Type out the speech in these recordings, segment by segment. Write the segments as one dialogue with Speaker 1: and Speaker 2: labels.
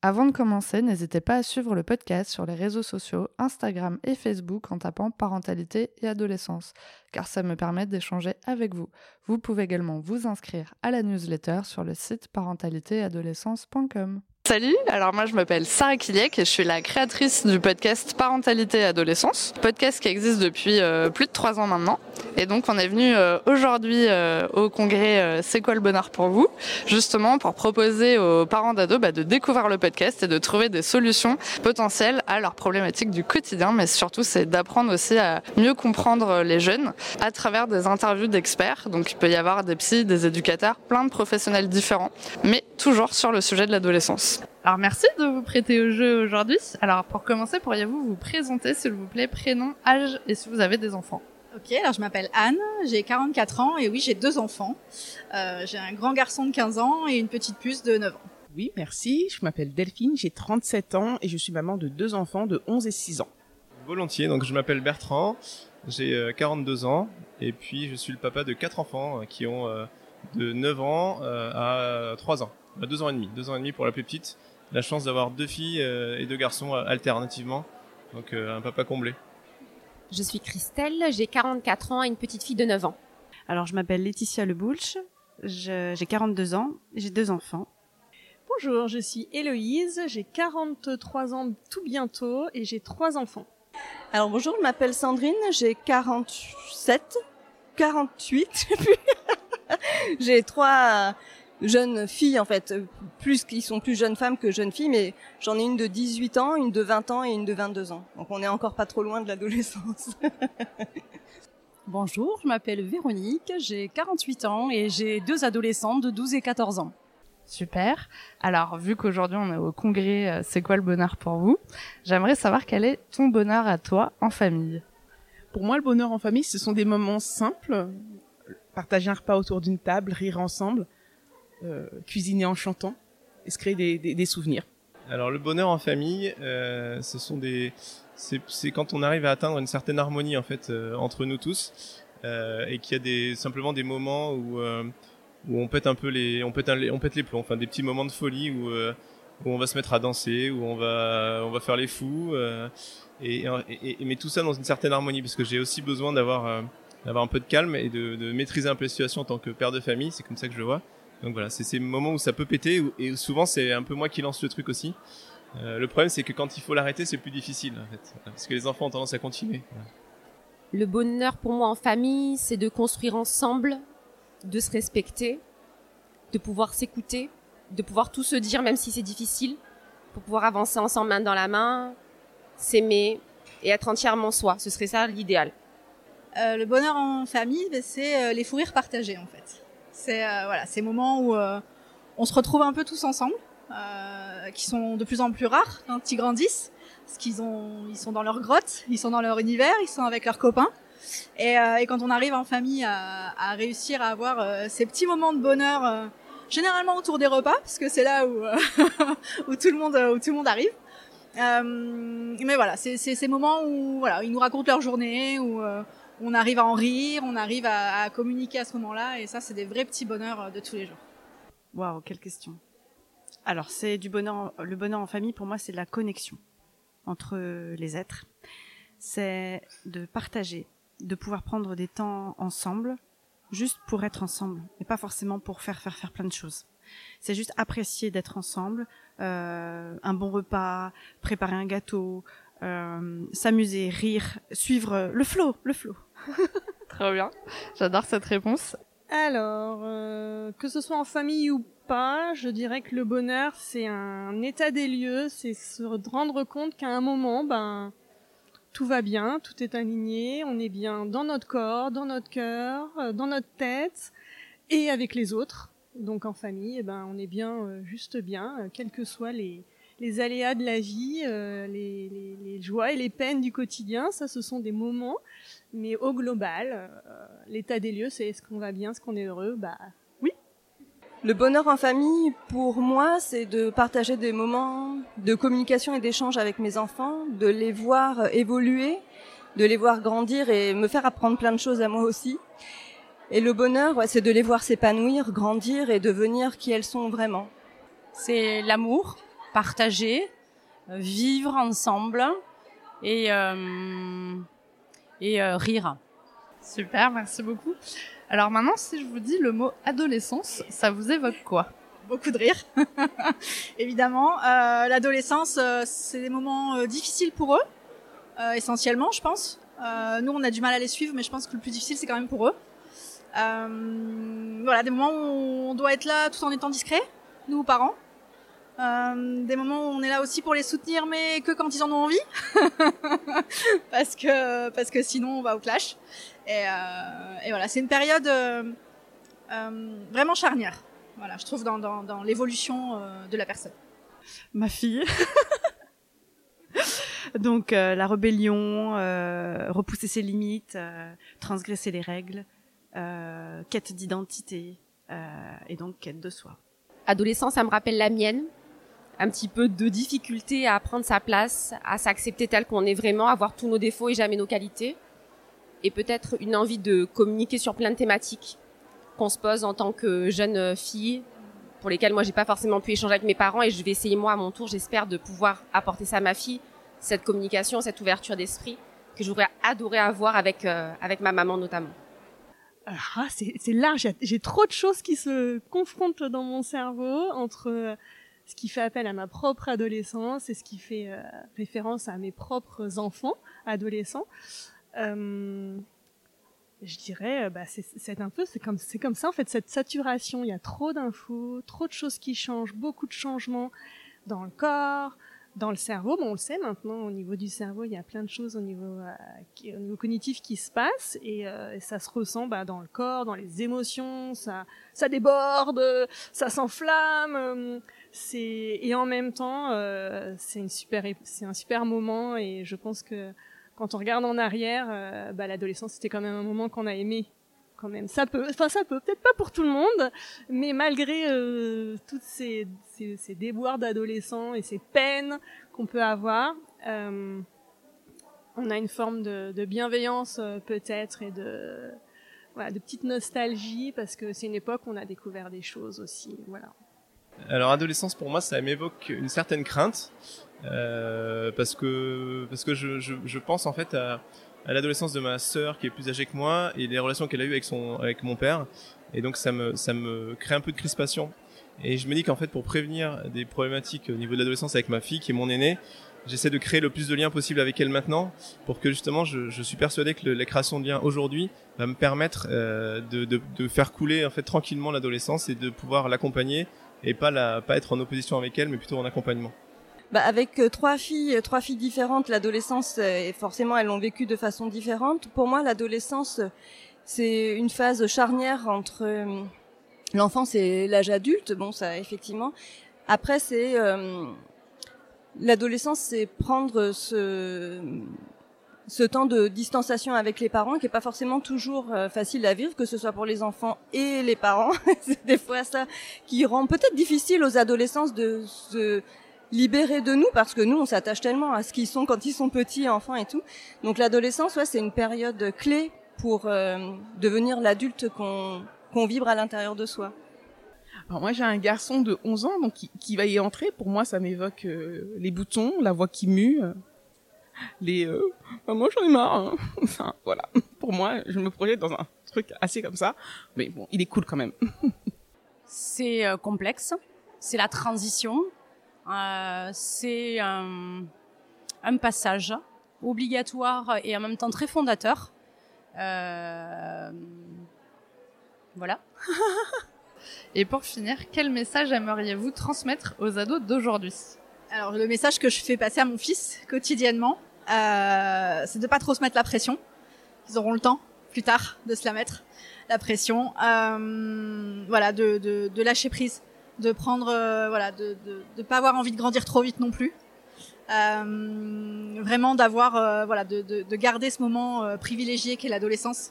Speaker 1: Avant de commencer, n'hésitez pas à suivre le podcast sur les réseaux sociaux, Instagram et Facebook en tapant parentalité et adolescence, car ça me permet d'échanger avec vous. Vous pouvez également vous inscrire à la newsletter sur le site parentalitéadolescence.com. Salut, alors moi je m'appelle Sarah Kiliek et je suis la créatrice du podcast Parentalité Adolescence, podcast qui existe depuis euh, plus de trois ans maintenant. Et donc on est venu euh, aujourd'hui euh, au congrès C'est quoi le bonheur pour vous? Justement pour proposer aux parents d'ados bah, de découvrir le podcast et de trouver des solutions potentielles à leurs problématiques du quotidien, mais surtout c'est d'apprendre aussi à mieux comprendre les jeunes à travers des interviews d'experts. Donc il peut y avoir des psys, des éducateurs, plein de professionnels différents, mais toujours sur le sujet de l'adolescence. Alors merci de vous prêter au jeu aujourd'hui. Alors pour commencer, pourriez-vous vous présenter s'il vous plaît, prénom, âge et si vous avez des enfants?
Speaker 2: Ok, alors je m'appelle Anne, j'ai 44 ans et oui, j'ai deux enfants. Euh, j'ai un grand garçon de 15 ans et une petite puce de 9 ans.
Speaker 3: Oui, merci. Je m'appelle Delphine, j'ai 37 ans et je suis maman de deux enfants de 11 et 6 ans.
Speaker 4: Volontiers, donc je m'appelle Bertrand, j'ai 42 euh, ans et puis je suis le papa de quatre enfants euh, qui ont de 9 ans à 3 ans. Bah, deux ans et demi, deux ans et demi pour la plus petite. La chance d'avoir deux filles euh, et deux garçons euh, alternativement, donc euh, un papa comblé.
Speaker 5: Je suis Christelle, j'ai 44 ans et une petite fille de 9 ans.
Speaker 6: Alors je m'appelle Laetitia Leboulch, j'ai 42 ans, j'ai deux enfants.
Speaker 7: Bonjour, je suis Héloïse, j'ai 43 ans tout bientôt et j'ai trois enfants.
Speaker 8: Alors bonjour, je m'appelle Sandrine, j'ai 47, 48, j'ai trois jeunes filles en fait, plus qui sont plus jeunes femmes que jeunes filles, mais j'en ai une de 18 ans, une de 20 ans et une de 22 ans. Donc on est encore pas trop loin de l'adolescence.
Speaker 9: Bonjour, je m'appelle Véronique, j'ai 48 ans et j'ai deux adolescentes de 12 et 14 ans.
Speaker 1: Super. Alors, vu qu'aujourd'hui on est au congrès euh, C'est quoi le bonheur pour vous? J'aimerais savoir quel est ton bonheur à toi en famille.
Speaker 3: Pour moi, le bonheur en famille, ce sont des moments simples, partager un repas autour d'une table, rire ensemble, cuisiner en chantant et se créer des, des, souvenirs.
Speaker 4: Alors le bonheur en famille, euh, ce sont des, c'est quand on arrive à atteindre une certaine harmonie en fait euh, entre nous tous euh, et qu'il y a des simplement des moments où euh, où on pète un peu les, on pète, on pète les plombs, enfin des petits moments de folie où où on va se mettre à danser, où on va on va faire les fous et, mais tout ça dans une certaine harmonie parce que j'ai aussi besoin d'avoir d'avoir un peu de calme et de, de maîtriser un peu la situation en tant que père de famille, c'est comme ça que je le vois. Donc voilà, c'est ces moments où ça peut péter et souvent c'est un peu moi qui lance le truc aussi. Euh, le problème c'est que quand il faut l'arrêter c'est plus difficile en fait, parce que les enfants ont tendance à continuer.
Speaker 5: Le bonheur pour moi en famille, c'est de construire ensemble, de se respecter, de pouvoir s'écouter, de pouvoir tout se dire même si c'est difficile, pour pouvoir avancer ensemble main dans la main, s'aimer et être entièrement soi. Ce serait ça l'idéal.
Speaker 2: Euh, le bonheur en famille, ben, c'est euh, les fous rires partagés en fait. C'est euh, voilà, ces moments où euh, on se retrouve un peu tous ensemble, euh, qui sont de plus en plus rares quand ils grandissent, parce qu'ils ont, ils sont dans leur grotte, ils sont dans leur univers, ils sont avec leurs copains. Et, et quand on arrive en famille à, à réussir à avoir ces petits moments de bonheur, généralement autour des repas, parce que c'est là où où tout le monde où tout le monde arrive. Euh, mais voilà, c'est ces moments où voilà, ils nous racontent leur journée, où on arrive à en rire, on arrive à, communiquer à ce moment-là, et ça, c'est des vrais petits bonheurs euh, de tous les jours.
Speaker 6: Waouh, quelle question. Alors, c'est du bonheur, le bonheur en famille, pour moi, c'est la connexion entre les êtres. C'est de partager, de pouvoir prendre des temps ensemble, juste pour être ensemble, et pas forcément pour faire faire faire plein de choses. C'est juste apprécier d'être ensemble, euh, un bon repas, préparer un gâteau, euh, s'amuser, rire, suivre le flow, le flow.
Speaker 1: Très bien. J'adore cette réponse.
Speaker 7: Alors, euh, que ce soit en famille ou pas, je dirais que le bonheur, c'est un état des lieux, c'est se rendre compte qu'à un moment, ben, tout va bien, tout est aligné, on est bien dans notre corps, dans notre cœur, euh, dans notre tête et avec les autres. Donc en famille, eh ben, on est bien, euh, juste bien, quels que soient les, les aléas de la vie, euh, les, joies et les peines du quotidien, ça ce sont des moments, mais au global, euh, l'état des lieux, c'est est-ce qu'on va bien, est-ce qu'on est heureux, bah oui.
Speaker 8: Le bonheur en famille, pour moi, c'est de partager des moments de communication et d'échange avec mes enfants, de les voir évoluer, de les voir grandir et me faire apprendre plein de choses à moi aussi. Et le bonheur, ouais, c'est de les voir s'épanouir, grandir et devenir qui elles sont vraiment.
Speaker 9: C'est l'amour, partager, vivre ensemble et, euh, et euh, rire.
Speaker 1: Super, merci beaucoup. Alors maintenant, si je vous dis le mot adolescence, ça vous évoque quoi?
Speaker 2: Beaucoup de rire, évidemment. Euh, L'adolescence, euh, c'est des moments euh, difficiles pour eux, essentiellement, je pense. nous, on a du mal à les suivre, mais je pense que le plus difficile, c'est quand même pour eux. voilà, des moments où on doit être là tout en étant discret, nous parents. Euh, des moments où on est là aussi pour les soutenir, mais que quand ils en ont envie, parce que parce que sinon on va au clash. Et, euh, et voilà, c'est une période euh, euh, vraiment charnière. Voilà, je trouve dans dans, dans l'évolution euh, de la personne.
Speaker 6: Ma fille. Donc la rébellion, repousser ses limites, transgresser les règles, quête d'identité et donc quête de soi.
Speaker 5: Adolescence, ça me rappelle la mienne un petit peu de difficulté à prendre sa place, à s'accepter tel qu'on est vraiment, à voir tous nos défauts et jamais nos qualités. Et peut-être une envie de communiquer sur plein de thématiques qu'on se pose en tant que jeune fille, pour lesquelles moi j'ai pas forcément pu échanger avec mes parents et je vais essayer moi à mon tour, j'espère de pouvoir apporter ça à ma fille, cette communication, cette ouverture d'esprit que j'aurais adoré avoir avec euh, avec ma maman notamment.
Speaker 7: Ah, c'est large, j'ai trop de choses qui se confrontent dans mon cerveau entre ce qui fait appel à ma propre adolescence et ce qui fait euh, référence à mes propres enfants adolescents. Euh, je dirais, euh, bah, c'est un peu, c'est comme, ça en fait cette saturation. Il y a trop d'infos, trop de choses qui changent, beaucoup de changements dans le corps, dans le cerveau. Bon, on le sait maintenant, au niveau du cerveau, il y a plein de choses au niveau, euh, au niveau cognitif qui se passent et, euh, ça se ressent bah, dans le corps, dans les émotions, ça, ça déborde, ça s'enflamme. Euh, et en même temps, euh, c'est c'est un super moment et je pense que quand on regarde en arrière, bah, l'adolescence c'était quand même un moment qu'on a aimé quand même. Ça peut, enfin ça peut, peut-être pas pour tout le monde, mais malgré euh, toutes ces, ces, déboires d'adolescents et ces peines qu'on peut avoir, euh, on a une forme de, bienveillance euh, peut-être et de, voilà, de petite nostalgie parce que c'est une époque où on a découvert des choses aussi, voilà.
Speaker 4: Alors adolescence pour moi ça m'évoque une certaine crainte euh, parce que parce que je, je pense en fait à à l'adolescence de ma sœur qui est plus âgée que moi et les relations qu'elle a eues avec son avec mon père. Et donc ça me ça me crée un peu de crispation. Et je me dis qu'en fait pour prévenir des problématiques au niveau de l'adolescence avec ma fille qui est mon aînée j'essaie de créer le plus de liens possible avec elle maintenant pour que justement je, je suis persuadé que la création de liens aujourd'hui va me permettre euh, de, de, de faire couler en fait tranquillement l'adolescence et de pouvoir l'accompagner et pas la pas être en opposition avec elle mais plutôt en accompagnement
Speaker 8: bah, avec euh, trois filles, euh, trois filles différentes, l'adolescence, euh, et forcément, elles l'ont vécu de façon différente. Pour moi, l'adolescence, c'est une phase charnière entre l'enfance et l'âge adulte. Bon, ça, effectivement. Après, c'est l'adolescence, c'est prendre ce ce temps de distanciation avec les parents qui est pas forcément toujours facile à vivre, que ce soit pour les enfants et les parents. c'est des fois ça qui rend peut-être difficile aux adolescents de se libérer de nous parce que nous on s'attache tellement à ce qu'ils sont quand ils sont petits enfants et tout. Donc l'adolescence ouais c'est une période clé pour euh, devenir l'adulte qu'on qu'on vibre à l'intérieur de soi.
Speaker 3: Alors moi j'ai un garçon de 11 ans donc qui, qui va y entrer. Pour moi ça m'évoque euh, les boutons la voix qui mue euh, les euh, moi j'en ai marre hein. enfin voilà. Pour moi je me projette dans un truc assez comme ça. Mais bon il est cool quand même.
Speaker 9: C'est complexe. C'est la transition. euh, c'est un, un, passage obligatoire et en même temps très fondateur. Euh, voilà.
Speaker 1: et pour finir, quel message aimeriez-vous transmettre aux ados d'aujourd'hui?
Speaker 2: Alors le message que je fais passer à mon fils quotidiennement, euh, c'est de pas trop se mettre la pression. Ils auront le temps plus tard de se la mettre la pression. Euh, voilà, de, de, de lâcher prise de prendre, euh, voilà, de, de, de pas avoir envie de grandir trop vite non plus. Euh, vraiment d'avoir, euh, voilà, de, de, de, garder ce moment euh, privilégié qu'est l'adolescence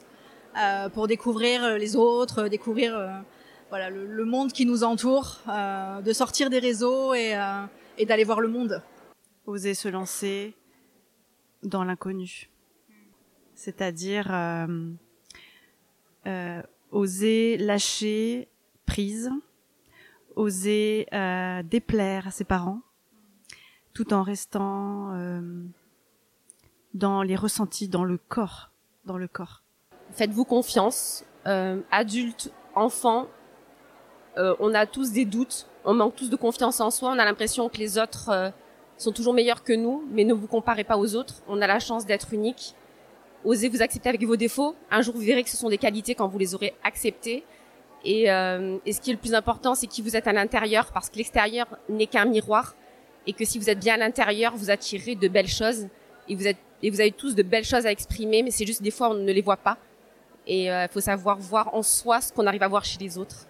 Speaker 2: euh, pour découvrir les autres, découvrir voilà le, le, monde qui nous entoure, de sortir des réseaux et, et d'aller voir le monde.
Speaker 6: Oser se lancer dans l'inconnu, c'est-à-dire oser lâcher prise, oser euh, déplaire à ses parents, tout en restant euh, dans les ressentis, dans le corps, dans le corps.
Speaker 5: Faites-vous confiance, euh, adultes, enfants. Euh, on a tous des doutes, on manque tous de confiance en soi, on a l'impression que les autres sont toujours meilleurs que nous, mais ne vous comparez pas aux autres. On a la chance d'être unique. Osez vous accepter avec vos défauts. Un jour, vous verrez que ce sont des qualités quand vous les aurez acceptées. Et, euh, et ce qui est le plus important, c'est qui vous êtes à l'intérieur, parce que l'extérieur n'est qu'un miroir, et que si vous êtes bien à l'intérieur, vous attirez de belles choses, et vous êtes et vous avez tous de belles choses à exprimer, mais c'est juste des fois on ne les voit pas. Et il euh, faut savoir voir en soi ce qu'on arrive à voir chez les autres.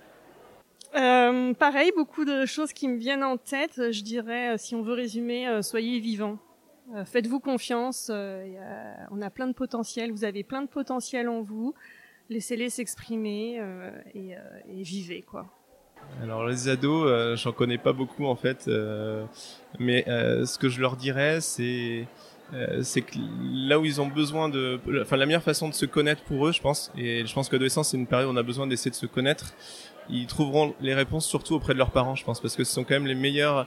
Speaker 7: Euh, pareil, beaucoup de choses qui me viennent en tête. Je dirais, euh, si on veut résumer, euh, soyez vivants. Euh, faites-vous confiance. on a plein de potentiel. Vous avez plein de potentiel en vous laissez-les s'exprimer euh, et, euh, et, vivez quoi.
Speaker 4: Alors les ados, euh, j'en connais pas beaucoup en fait, mais ce que je leur dirais, c'est c'est que là où ils ont besoin de, enfin la meilleure façon de se connaître pour eux, je pense, et je pense que l'adolescence c'est une période où on a besoin d'essayer de se connaître. Ils trouveront les réponses surtout auprès de leurs parents, je pense, parce que ce sont quand même les meilleurs,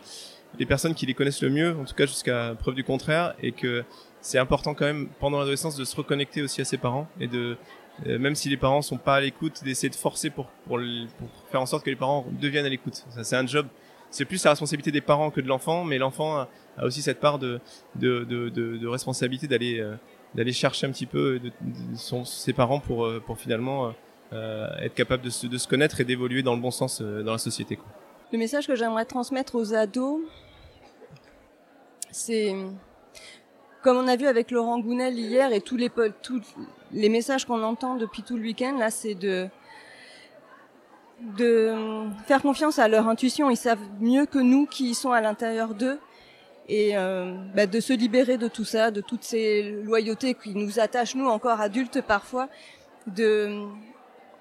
Speaker 4: les personnes qui les connaissent le mieux, en tout cas jusqu'à preuve du contraire, et que c'est important quand même pendant l'adolescence de se reconnecter aussi à ses parents et de euh, même si les parents sont pas à l'écoute, d'essayer de forcer pour, pour, pour, faire en sorte que les parents deviennent à l'écoute. Ça, c'est un job. C'est plus la responsabilité des parents que de l'enfant, mais l'enfant a, aussi cette part de, de, de, de, responsabilité d'aller euh, d'aller chercher un petit peu de, son, ses parents pour, euh, pour finalement euh, être capable de se, de se connaître et d'évoluer dans le bon sens euh, dans la société. Quoi.
Speaker 8: Le message que j'aimerais transmettre aux ados, c'est comme on a vu avec Laurent Gounel hier et tous les, tous les messages qu'on entend depuis tout le week-end, là, c'est de de faire confiance à leur intuition. Ils savent mieux que nous qui sont à l'intérieur d'eux et euh, bah, de se libérer de tout ça, de toutes ces loyautés qui nous attachent nous encore adultes parfois. De,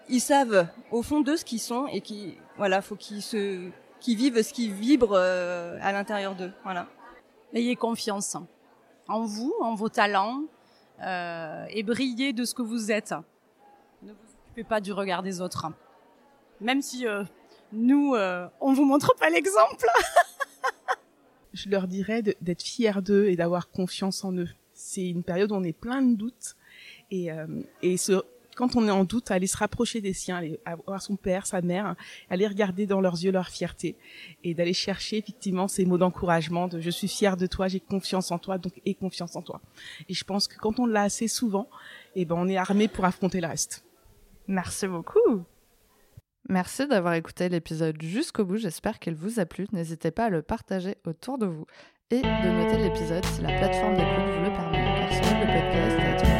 Speaker 8: ils savent au fond d'eux ce qu'ils sont et qui, voilà, faut qu'ils se, qu'ils vivent ce qui vibre euh, à l'intérieur d'eux. Voilà.
Speaker 9: Ayez confiance en vous, en vos talents, euh, et brillez de ce que vous êtes. Ne vous occupez pas du regard des autres. Même si euh, nous, euh, on vous montre pas l'exemple.
Speaker 3: Je leur dirais d'être fiers d'eux et d'avoir confiance en eux. C'est une période où on est plein de doutes et, euh, et ce, quand on est en doute, aller se rapprocher des siens, aller voir son père, sa mère, aller regarder dans leurs yeux leur fierté et d'aller chercher effectivement ces mots d'encouragement de je suis fier de toi, j'ai confiance en toi, donc aie confiance en toi. Et je pense que quand on l'a assez souvent, eh ben on est armé pour affronter le reste.
Speaker 6: Merci beaucoup.
Speaker 1: Merci d'avoir écouté l'épisode jusqu'au bout, j'espère qu'il vous a plu. N'hésitez pas à le partager autour de vous et de noter l'épisode si la plateforme d'écoute vous le permet, car le podcast à